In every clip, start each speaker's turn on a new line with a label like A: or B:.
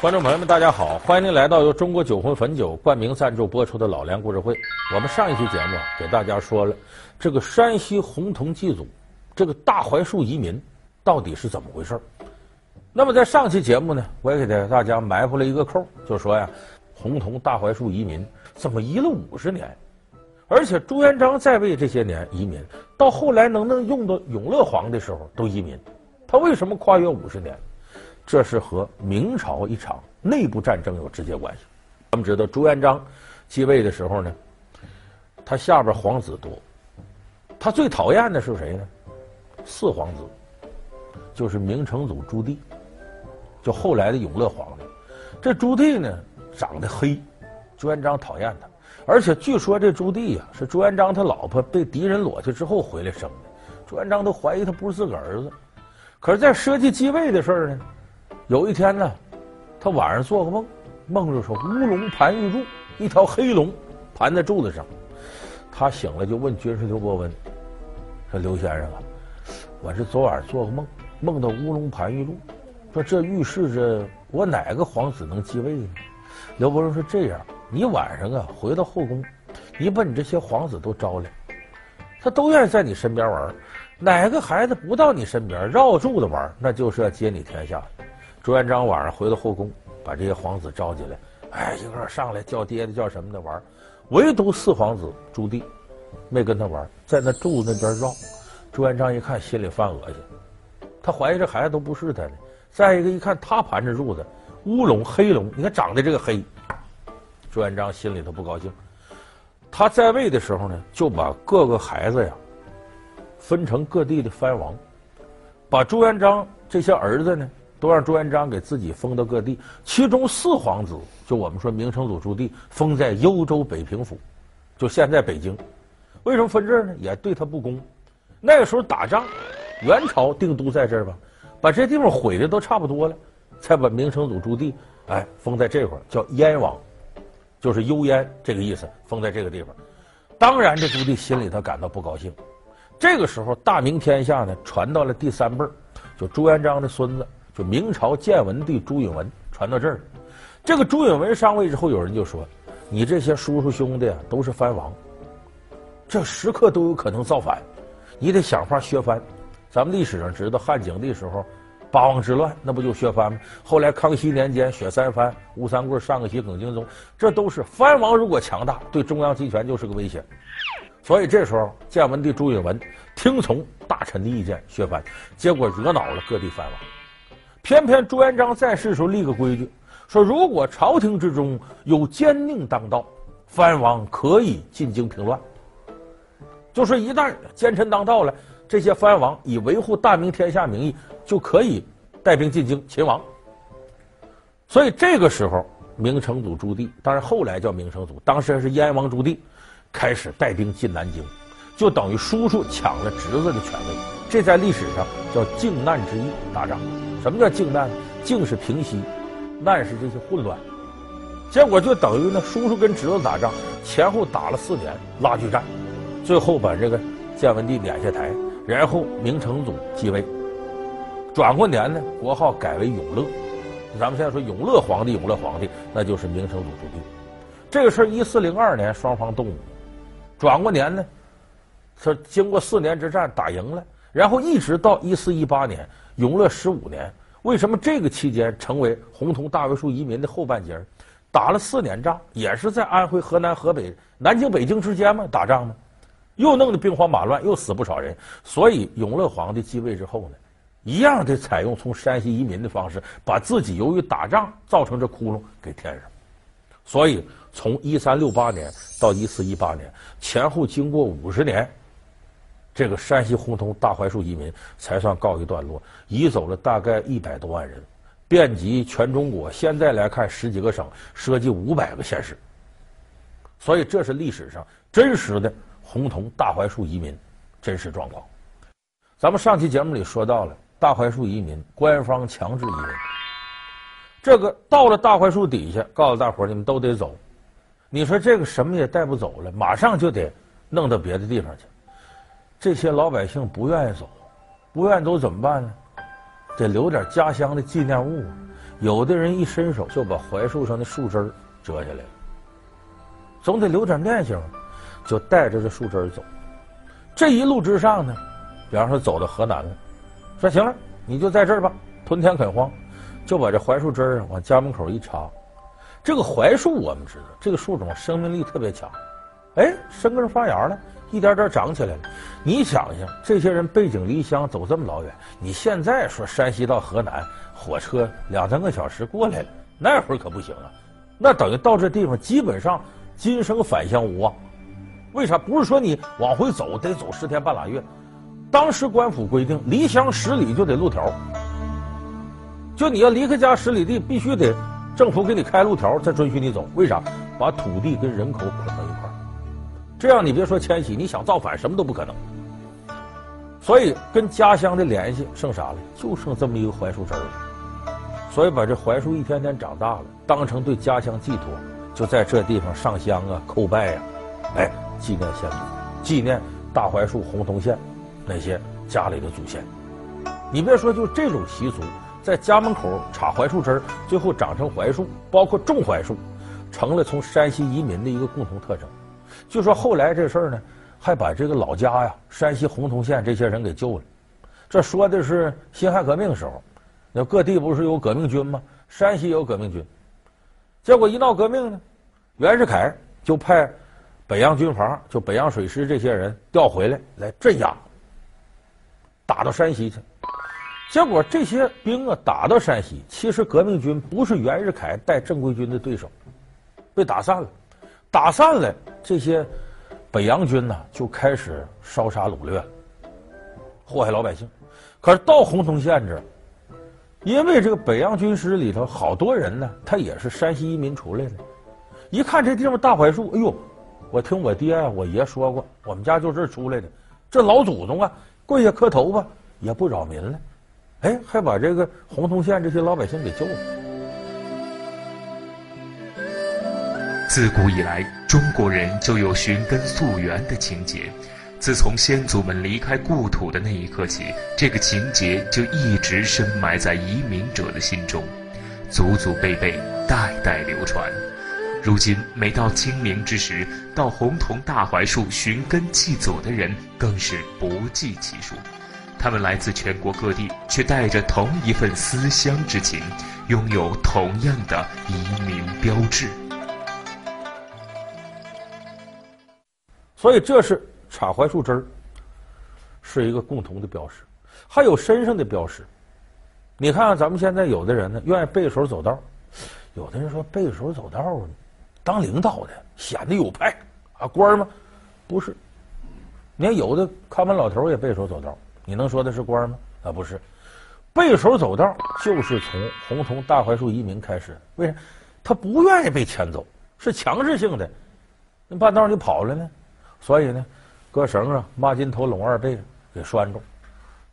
A: 观众朋友们，大家好！欢迎您来到由中国酒魂汾酒冠名赞助播出的《老梁故事会》。我们上一期节目给大家说了这个山西洪洞祭祖，这个大槐树移民到底是怎么回事。那么在上期节目呢，我也给大家埋伏了一个扣，就说呀，洪洞大槐树移民怎么移了五十年？而且朱元璋在位这些年移民，到后来能不能用到永乐皇的时候都移民，他为什么跨越五十年？这是和明朝一场内部战争有直接关系。咱们知道朱元璋继位的时候呢，他下边皇子多，他最讨厌的是谁呢？四皇子，就是明成祖朱棣，就后来的永乐皇帝。这朱棣呢，长得黑，朱元璋讨厌他。而且据说这朱棣呀，是朱元璋他老婆被敌人裸去之后回来生的，朱元璋都怀疑他不是自个儿子。可是，在设计继位的事儿呢？有一天呢，他晚上做个梦，梦着说乌龙盘玉柱，一条黑龙盘在柱子上。他醒了就问军师刘伯温：“说刘先生啊，我这昨晚做个梦，梦到乌龙盘玉柱，说这预示着我哪个皇子能继位呢？”刘伯温说：“这样，你晚上啊回到后宫，你把你这些皇子都招来，他都愿意在你身边玩，哪个孩子不到你身边绕柱子玩，那就是要接你天下。”朱元璋晚上回到后宫，把这些皇子召集来，哎，一个个上来叫爹的叫什么的玩，唯独四皇子朱棣没跟他玩，在那柱子那边绕。朱元璋一看，心里犯恶心，他怀疑这孩子都不是他的。再一个，一看他盘着柱子，乌龙黑龙，你看长得这个黑，朱元璋心里头不高兴。他在位的时候呢，就把各个孩子呀分成各地的藩王，把朱元璋这些儿子呢。都让朱元璋给自己封到各地，其中四皇子就我们说明成祖朱棣封在幽州北平府，就现在北京。为什么分这儿呢？也对他不公。那个时候打仗，元朝定都在这儿吧，把这地方毁的都差不多了，才把明成祖朱棣哎封在这块儿，叫燕王，就是幽燕这个意思，封在这个地方。当然，这朱棣心里头感到不高兴。这个时候，大明天下呢传到了第三辈儿，就朱元璋的孙子。就明朝建文帝朱允文传到这儿，这个朱允文上位之后，有人就说：“你这些叔叔兄弟啊，都是藩王，这时刻都有可能造反，你得想法削藩。”咱们历史上知道汉景帝时候八王之乱，那不就削藩吗？后来康熙年间削三藩，吴三桂、上个喜、耿精忠，这都是藩王如果强大，对中央集权就是个威胁。所以这时候建文帝朱允文听从大臣的意见削藩，结果惹恼了各地藩王。偏偏朱元璋在世时候立个规矩，说如果朝廷之中有奸佞当道，藩王可以进京平乱。就说一旦奸臣当道了，这些藩王以维护大明天下名义，就可以带兵进京擒王。所以这个时候，明成祖朱棣，当然后来叫明成祖，当时还是燕王朱棣，开始带兵进南京，就等于叔叔抢了侄子的权位。这在历史上叫靖难之役，打仗。什么叫靖难呢？靖是平息，难是这些混乱。结果就等于呢，叔叔跟侄子打仗，前后打了四年拉锯战，最后把这个建文帝撵下台，然后明成祖继位。转过年呢，国号改为永乐。咱们现在说永乐皇帝，永乐皇帝那就是明成祖朱棣。这个事儿一四零二年双方动武，转过年呢，说经过四年之战打赢了，然后一直到一四一八年。永乐十五年，为什么这个期间成为洪洞大槐树移民的后半截儿？打了四年仗，也是在安徽、河南、河北、南京、北京之间嘛，打仗嘛，又弄得兵荒马乱，又死不少人。所以永乐皇帝继位之后呢，一样得采用从山西移民的方式，把自己由于打仗造成这窟窿给填上。所以从一三六八年到一四一八年，前后经过五十年。这个山西洪洞大槐树移民才算告一段落，移走了大概一百多万人，遍及全中国。现在来看，十几个省，涉及五百个县市。所以，这是历史上真实的洪洞大槐树移民真实状况。咱们上期节目里说到了大槐树移民，官方强制移民。这个到了大槐树底下，告诉大伙儿，你们都得走。你说这个什么也带不走了，马上就得弄到别的地方去。这些老百姓不愿意走，不愿意走怎么办呢？得留点家乡的纪念物。有的人一伸手就把槐树上的树枝折下来了，总得留点念想，就带着这树枝走。这一路之上呢，比方说走到河南了，说行了，你就在这儿吧，屯田垦荒，就把这槐树枝往家门口一插。这个槐树我们知道，这个树种生命力特别强，哎，生根发芽了，一点点长起来了。你想想，这些人背井离乡走这么老远，你现在说山西到河南火车两三个小时过来了，那会儿可不行啊，那等于到这地方基本上今生返乡无望。为啥？不是说你往回走得走十天半拉月，当时官府规定离乡十里就得路条，就你要离开家十里地，必须得。政府给你开路条，才准许你走。为啥？把土地跟人口，这样你别说迁徙，你想造反什么都不可能。所以跟家乡的联系剩啥了？就剩这么一个槐树枝儿了。所以把这槐树一天天长大了，当成对家乡寄托，就在这地方上香啊、叩拜呀、哎，纪念先祖，纪念大槐树洪洞县那些家里的祖先。你别说，就这种习俗。在家门口插槐树枝，最后长成槐树，包括种槐树，成了从山西移民的一个共同特征。就说后来这事儿呢，还把这个老家呀，山西洪洞县这些人给救了。这说的是辛亥革命的时候，那各地不是有革命军吗？山西有革命军，结果一闹革命呢，袁世凯就派北洋军阀，就北洋水师这些人调回来来镇压，打到山西去。结果这些兵啊打到山西，其实革命军不是袁世凯带正规军的对手，被打散了。打散了，这些北洋军呢就开始烧杀掳掠，祸害老百姓。可是到洪洞县这儿，因为这个北洋军师里头好多人呢，他也是山西移民出来的。一看这地方大槐树，哎呦，我听我爹我爷说过，我们家就这儿出来的，这老祖宗啊，跪下磕头吧，也不扰民了。哎，还把这个洪洞县这些老百姓给救了。
B: 自古以来，中国人就有寻根溯源的情节。自从先祖们离开故土的那一刻起，这个情节就一直深埋在移民者的心中，祖祖辈辈，代代流传。如今每到清明之时，到洪桐大槐树寻根祭祖的人更是不计其数。他们来自全国各地，却带着同一份思乡之情，拥有同样的移民标志。
A: 所以，这是插槐树枝儿，是一个共同的标识。还有身上的标识。你看看，咱们现在有的人呢，愿意背手走道；有的人说背手走道，当领导的显得有派啊，官吗？不是。你看，有的看门老头也背手走道。你能说的是官吗？啊，不是，背手走道就是从洪桐大槐树移民开始。为啥？他不愿意被牵走，是强制性的。那半道你跑了呢？所以呢，搁绳上，抹金头拢二背给拴住，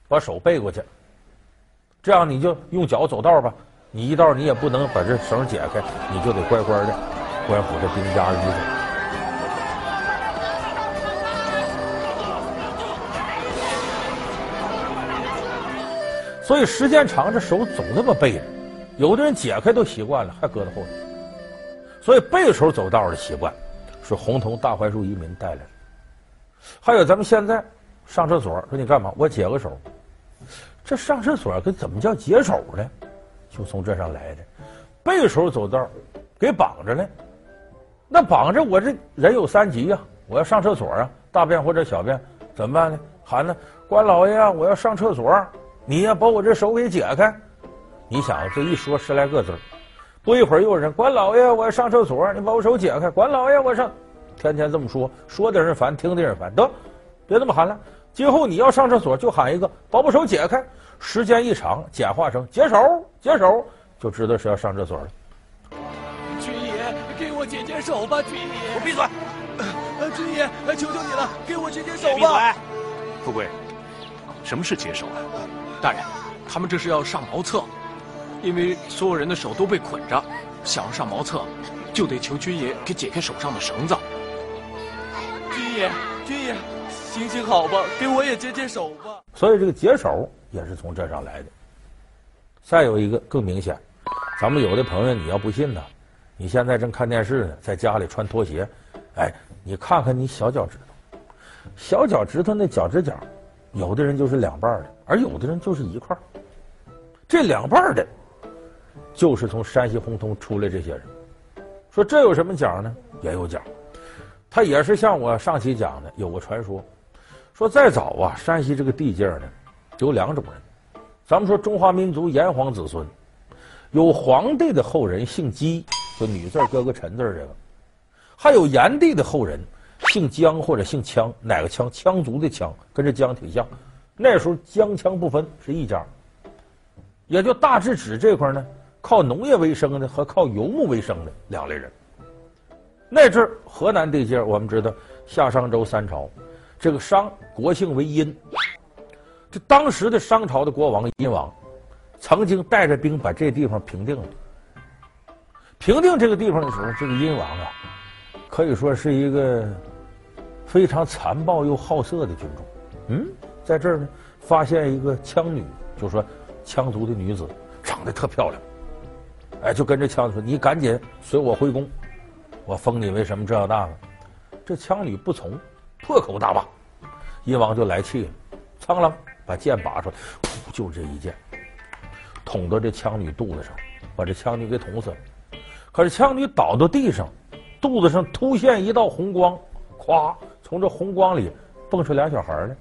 A: 把手背过去。这样你就用脚走道吧。你一道你也不能把这绳解开，你就得乖乖的，官府的兵家儿走。所以时间长，这手总这么背着，有的人解开都习惯了，还搁在后头。所以背手走道的习惯，是洪洞大槐树移民带来的。还有咱们现在上厕所，说你干嘛？我解个手。这上厕所跟怎么叫解手呢？就从这上来的。背手走道，给绑着呢。那绑着我这人有三急呀，我要上厕所啊，大便或者小便怎么办呢？喊呢，官老爷啊，我要上厕所。你呀，把我这手给解开。你想这一说十来个字儿，不一会儿又有人管老爷，我要上厕所，你把我手解开。管老爷，我上，天天这么说，说的人烦，听的人烦。得，别这么喊了。今后你要上厕所，就喊一个，把我手解开。时间一长，简化成解手，解手，就知道是要上厕所了。
C: 军爷，给我解解手吧，军爷。
D: 我闭嘴。
C: 呃，军爷，求求你了，给我解解手吧。
D: 闭嘴。富贵，什么是解手啊？
C: 大人，他们这是要上茅厕，因为所有人的手都被捆着，想要上茅厕，就得求军爷给解开手上的绳子。军爷，军爷，行行好吧，给我也解解手吧。
A: 所以这个解手也是从这上来的。再有一个更明显，咱们有的朋友，你要不信呢，你现在正看电视呢，在家里穿拖鞋，哎，你看看你小脚趾头，小脚趾头那脚趾甲，有的人就是两半的，而有的人就是一块。这两半的，就是从山西洪洞出来这些人。说这有什么讲呢？也有讲，他也是像我上期讲的，有个传说，说再早啊，山西这个地界呢，有两种人。咱们说中华民族炎黄子孙。有黄帝的后人姓姬，就女字搁个陈字这个；还有炎帝的后人姓姜或者姓羌，哪个羌？羌族的羌，跟这姜挺像。那时候姜羌不分，是一家。也就大致指这块呢，靠农业为生的和靠游牧为生的两类人。那阵河南地界，我们知道夏商周三朝，这个商国姓为殷，这当时的商朝的国王殷王。曾经带着兵把这地方平定了。平定这个地方的时候，这个殷王啊，可以说是一个非常残暴又好色的君主。嗯，在这儿呢，发现一个羌女，就说羌族的女子长得特漂亮，哎，就跟着羌子说：“你赶紧随我回宫，我封你为什么这样大呢？”这羌女不从，破口大骂，殷王就来气了，苍狼把剑拔出来，就这一剑。捅到这羌女肚子上，把这羌女给捅死了。可是羌女倒到地上，肚子上突现一道红光，咵，从这红光里蹦出俩小孩来，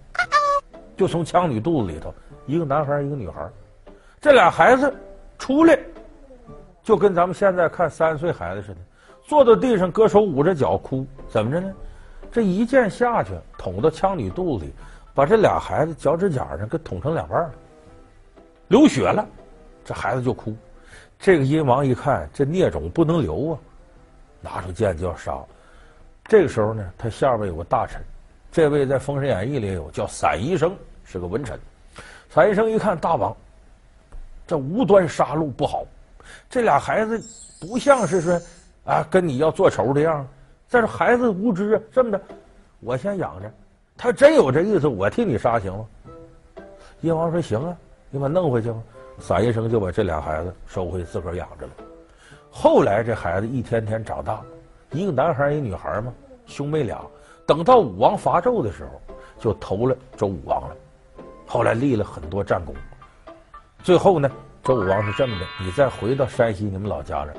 A: 就从羌女肚子里头，一个男孩，一个女孩。这俩孩子出来，就跟咱们现在看三岁孩子似的，坐到地上，搁手捂着脚哭。怎么着呢？这一剑下去，捅到枪女肚子里，把这俩孩子脚趾甲上给捅成两半了，流血了。这孩子就哭，这个殷王一看这孽种不能留啊，拿出剑就要杀。这个时候呢，他下边有个大臣，这位在《封神演义》里有叫散宜生，是个文臣。散宜生一看大王，这无端杀戮不好，这俩孩子不像是说啊跟你要做仇的样，再说孩子无知啊，这么着，我先养着，他真有这意思，我替你杀行吗？燕王说行啊，你把弄回去吧。散宜生就把这俩孩子收回自个儿养着了。后来这孩子一天天长大，一个男孩一个女孩嘛，兄妹俩。等到武王伐纣的时候，就投了周武王了。后来立了很多战功。最后呢，周武王是这么的：你再回到山西你们老家这儿，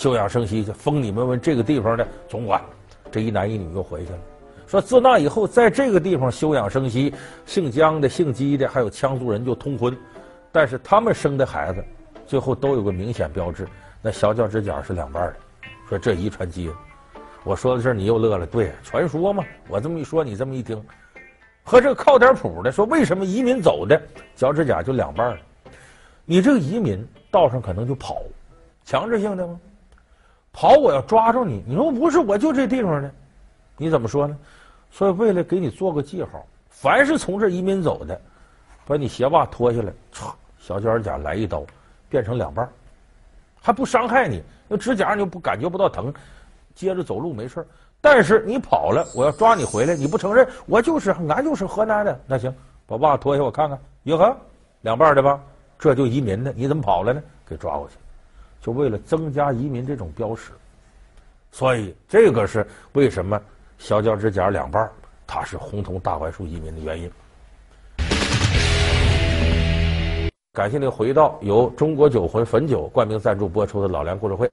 A: 休养生息去，封你们为这个地方的总管。这一男一女又回去了。说自那以后，在这个地方休养生息，姓姜的、姓姬的，还有羌族人就通婚。但是他们生的孩子，最后都有个明显标志，那小脚趾甲是两半的。说这遗传基因，我说到这儿你又乐了。对，传说嘛，我这么一说，你这么一听，和这靠点谱的。说为什么移民走的脚趾甲就两半？你这个移民道上可能就跑，强制性的吗？跑我要抓住你，你说不是我就这地方的，你怎么说呢？所以为了给你做个记号，凡是从这移民走的，把你鞋袜脱下来，唰。小脚趾甲来一刀，变成两半，还不伤害你，那指甲你就不感觉不到疼，接着走路没事。但是你跑了，我要抓你回来，你不承认，我就是俺就是河南的，那行，把袜脱下我看看，哟呵，两半的吧，这就移民的，你怎么跑了呢？给抓过去，就为了增加移民这种标识。所以这个是为什么小脚趾甲两半，它是红铜大槐树移民的原因。感谢您回到由中国酒魂汾酒冠名赞助播出的老梁故事会。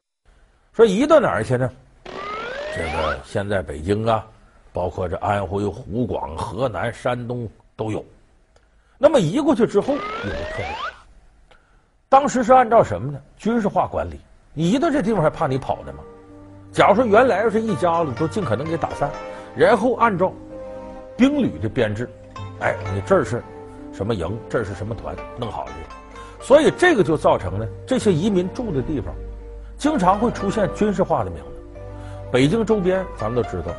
A: 说移到哪儿去呢？这个现在北京啊，包括这安徽、湖广、河南、山东都有。那么移过去之后有个特点，当时是按照什么呢？军事化管理。你一到这地方还怕你跑的吗？假如说原来要是一家子都尽可能给打散，然后按照兵旅的编制，哎，你这儿是。什么营？这是什么团？弄好了，所以这个就造成了这些移民住的地方，经常会出现军事化的名字。北京周边咱们都知道，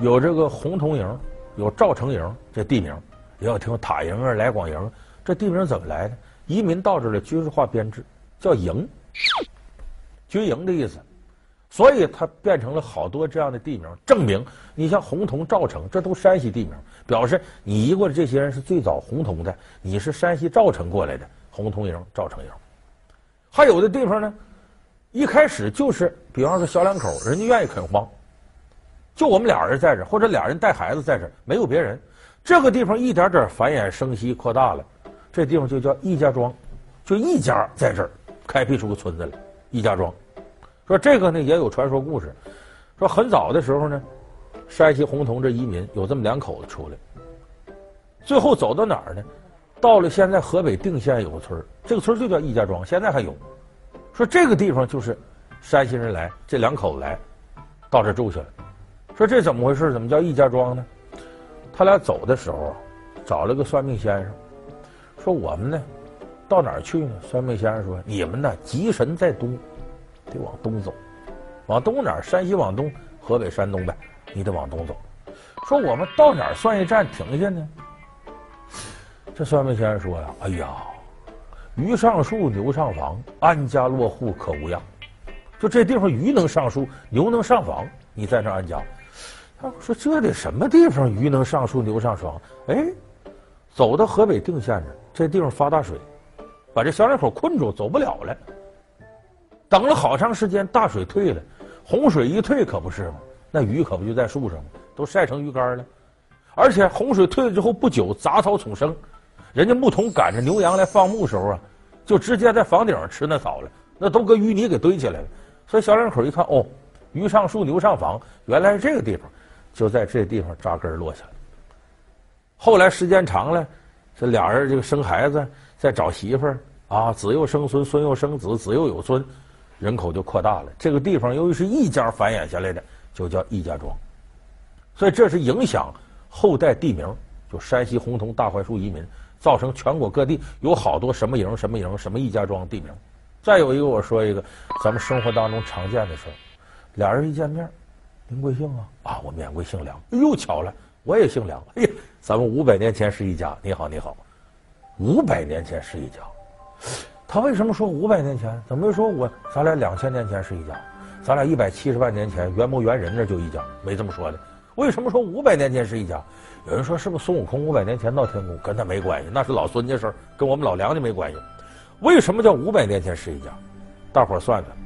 A: 有这个洪洞营，有赵城营，这地名；也有听塔营啊、来广营，这地名怎么来的？移民到这儿的军事化编制，叫营，军营的意思。所以它变成了好多这样的地名，证明你像洪洞、赵城，这都山西地名，表示你移过的这些人是最早洪洞的，你是山西赵城过来的，洪洞营、赵城营。还有的地方呢，一开始就是，比方说小两口，人家愿意垦荒，就我们俩人在这儿，或者俩人带孩子在这儿，没有别人。这个地方一点点繁衍生息扩大了，这地方就叫易家庄，就一家在这儿开辟出个村子来，易家庄。说这个呢也有传说故事，说很早的时候呢，山西洪洞这移民有这么两口子出来，最后走到哪儿呢？到了现在河北定县有个村这个村就叫易家庄，现在还有。说这个地方就是山西人来，这两口子来到这住下来。说这怎么回事？怎么叫易家庄呢？他俩走的时候找了个算命先生，说我们呢到哪儿去呢？算命先生说你们呢吉神在东，得往东走，往东哪儿？山西往东，河北、山东呗，你得往东走。说我们到哪儿算一站停下呢？这算命先生说呀：“哎呀，鱼上树，牛上房，安家落户可无恙。就这地方，鱼能上树，牛能上房，你在这安家。”他说：“这得什么地方？鱼能上树，牛上床？哎，走到河北定县这，这地方发大水，把这小两口困住，走不了了。等了好长时间，大水退了，洪水一退，可不是吗？那鱼可不就在树上吗？都晒成鱼干了。而且洪水退了之后不久，杂草丛生。”人家牧童赶着牛羊来放牧时候啊，就直接在房顶上吃那草了，那都搁淤泥给堆起来了。所以小两口一看，哦，鱼上树，牛上房，原来是这个地方，就在这地方扎根落下来。后来时间长了，这俩人这个生孩子，再找媳妇儿啊，子又生孙，孙又生子，子又有孙，人口就扩大了。这个地方由于是一家繁衍下来的，就叫易家庄。所以这是影响后代地名，就山西洪洞大槐树移民。造成全国各地有好多什么营什么营什么易家庄地名，再有一个我说一个，咱们生活当中常见的事儿，俩人一见面，您贵姓啊？啊，我免贵姓梁。哎呦，巧了，我也姓梁。哎呀，咱们五百年前是一家。你好，你好，五百年前是一家。他为什么说五百年前？怎么没说我咱俩两千年前是一家？咱俩一百七十万年前元谋猿人那就一家，没这么说的。为什么说五百年前是一家？有人说是不是孙悟空五百年前闹天宫，跟他没关系，那是老孙家事儿，跟我们老梁家没关系。为什么叫五百年前是一家？大伙儿算算。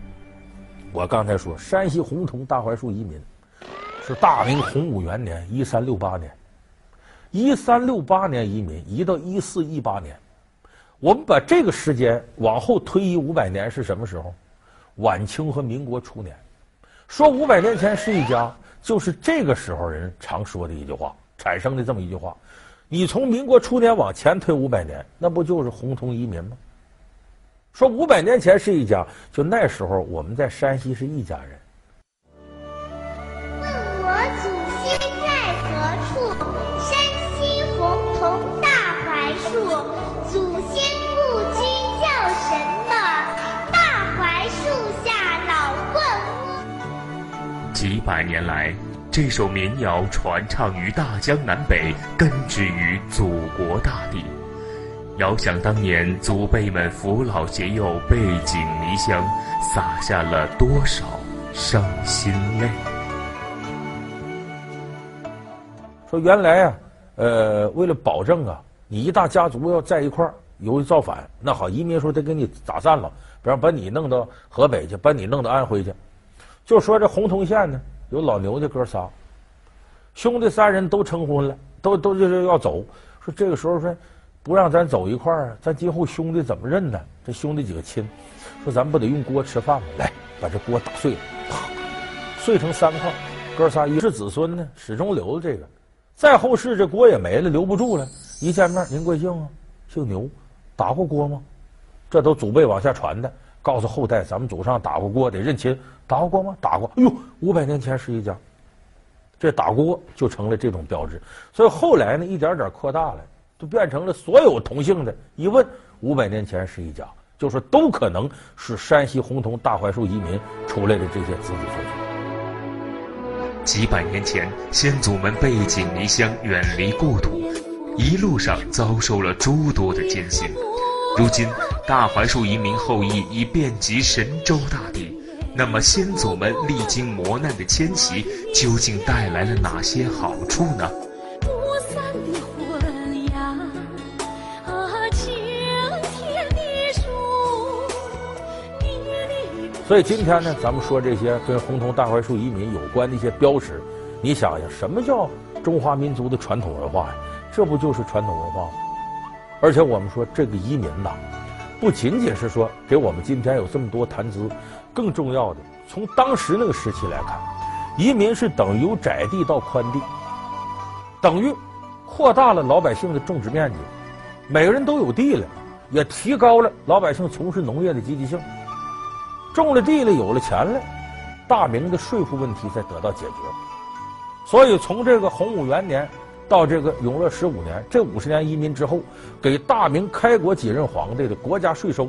A: 我刚才说山西洪洞大槐树移民是大明洪武元年一三六八年，一三六八年移民移到一四一八年，我们把这个时间往后推移五百年是什么时候？晚清和民国初年。说五百年前是一家，就是这个时候人常说的一句话。产生的这么一句话，你从民国初年往前推五百年，那不就是洪通移民吗？说五百年前是一家，就那时候我们在山西是一家人。
B: 百年来。这首民谣传唱于大江南北，根植于祖国大地。遥想当年，祖辈们扶老携幼，背井离乡，洒下了多少伤心泪？
A: 说原来啊，呃，为了保证啊，你一大家族要在一块儿，由于造反，那好，移民说得给你打散了，比方把你弄到河北去，把你弄到安徽去，就说这洪洞县呢。有老牛家哥仨，兄弟三人都成婚了，都都就是要走。说这个时候说不让咱走一块儿，咱今后兄弟怎么认呢？这兄弟几个亲，说咱不得用锅吃饭吗？来，把这锅打碎了，啪，碎成三块。哥仨一世子孙呢，始终留着这个。再后世这锅也没了，留不住了。一见面，您贵姓啊？姓牛，打过锅吗？这都祖辈往下传的。告诉后代，咱们祖上打过锅，得认亲。打过锅吗？打过。哎呦，五百年前是一家，这打锅就成了这种标志。所以后来呢，一点点扩大了，就变成了所有同姓的，一问五百年前是一家，就说都可能是山西洪洞大槐树移民出来的这些子子孙孙。
B: 几百年前，先祖们背井离乡，远离故土，一路上遭受了诸多的艰辛。如今，大槐树移民后裔已遍及神州大地。那么，先祖们历经磨难的迁徙，究竟带来了哪些好处呢？
E: 不散的婚呀，啊，秋天的树，
A: 所以今天呢，咱们说这些跟洪洞大槐树移民有关的一些标识，你想想，什么叫中华民族的传统文化呀？这不就是传统文化吗？而且我们说这个移民呐，不仅仅是说给我们今天有这么多谈资，更重要的，从当时那个时期来看，移民是等于由窄地到宽地，等于扩大了老百姓的种植面积，每个人都有地了，也提高了老百姓从事农业的积极性。种了地了，有了钱了，大明的税赋问题才得到解决。所以从这个洪武元年到这个永乐十五年，这五十年移民之后，给大明开国几任皇帝的国家税收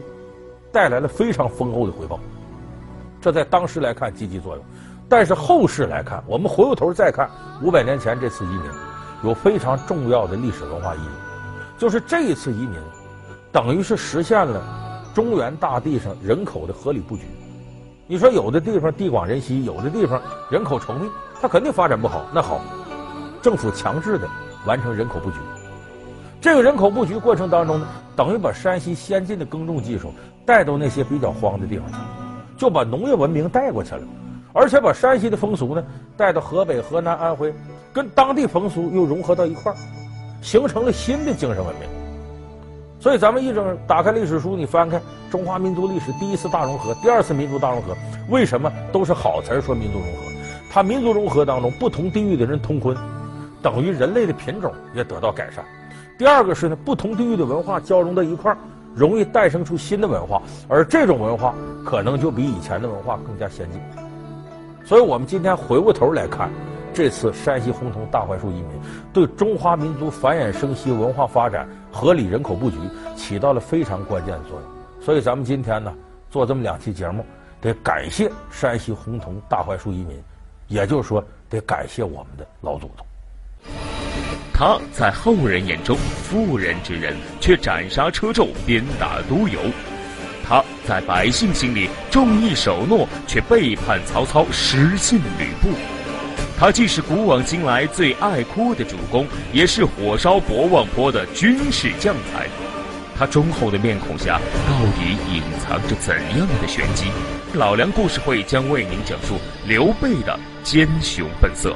A: 带来了非常丰厚的回报。这在当时来看积极作用，但是后世来看，我们回过头再看五百年前这次移民，有非常重要的历史文化意义，就是这一次移民等于是实现了。中原大地上人口的合理布局，你说有的地方地广人稀，有的地方人口稠密，它肯定发展不好。那好，政府强制的完成人口布局。这个人口布局过程当中呢，等于把山西先进的耕种技术带到那些比较荒的地方去，就把农业文明带过去了，而且把山西的风俗呢带到河北、河南、安徽，跟当地风俗又融合到一块儿，形成了新的精神文明。所以，咱们一整打开历史书，你翻开中华民族历史第一次大融合、第二次民族大融合，为什么都是好词儿说民族融合？它民族融合当中，不同地域的人通婚，等于人类的品种也得到改善。第二个是呢，不同地域的文化交融到一块儿，容易诞生出新的文化，而这种文化可能就比以前的文化更加先进。所以我们今天回过头来看。这次山西洪洞大槐树移民，对中华民族繁衍生息、文化发展、合理人口布局起到了非常关键的作用。所以咱们今天呢，做这么两期节目，得感谢山西洪洞大槐树移民，也就是说，得感谢我们的老祖宗。
B: 他在后人眼中妇人之仁，却斩杀车胄、鞭打督邮；他在百姓心里重义守诺，却背叛曹操、失信吕布。他既是古往今来最爱哭的主公，也是火烧博望坡的军事将才。他忠厚的面孔下，到底隐藏着怎样的玄机？老梁故事会将为您讲述刘备的奸雄本色。